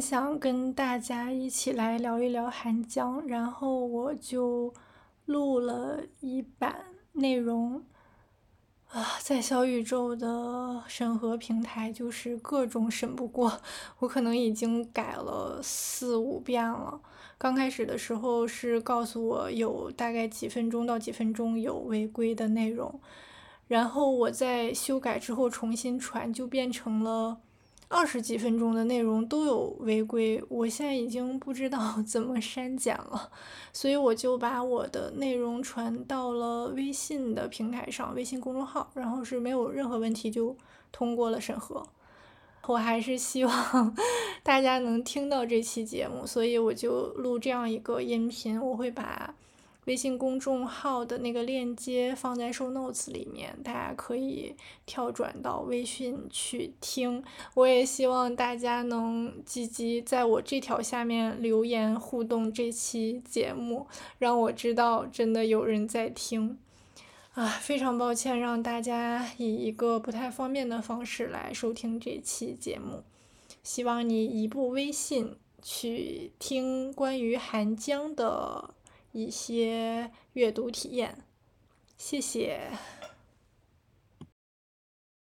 想跟大家一起来聊一聊韩江，然后我就录了一版内容。啊，在小宇宙的审核平台就是各种审不过，我可能已经改了四五遍了。刚开始的时候是告诉我有大概几分钟到几分钟有违规的内容，然后我在修改之后重新传，就变成了。二十几分钟的内容都有违规，我现在已经不知道 怎么删减了，所以我就把我的内容传到了微信的平台上，微信公众号，然后是没有任何问题就通过了审核。我还是希望 大家能听到这期节目，所以我就录这样一个音频，我会把。微信公众号的那个链接放在 show notes 里面，大家可以跳转到微信去听。我也希望大家能积极在我这条下面留言互动这期节目，让我知道真的有人在听。啊，非常抱歉让大家以一个不太方便的方式来收听这期节目，希望你移步微信去听关于韩江的。一些阅读体验，谢谢。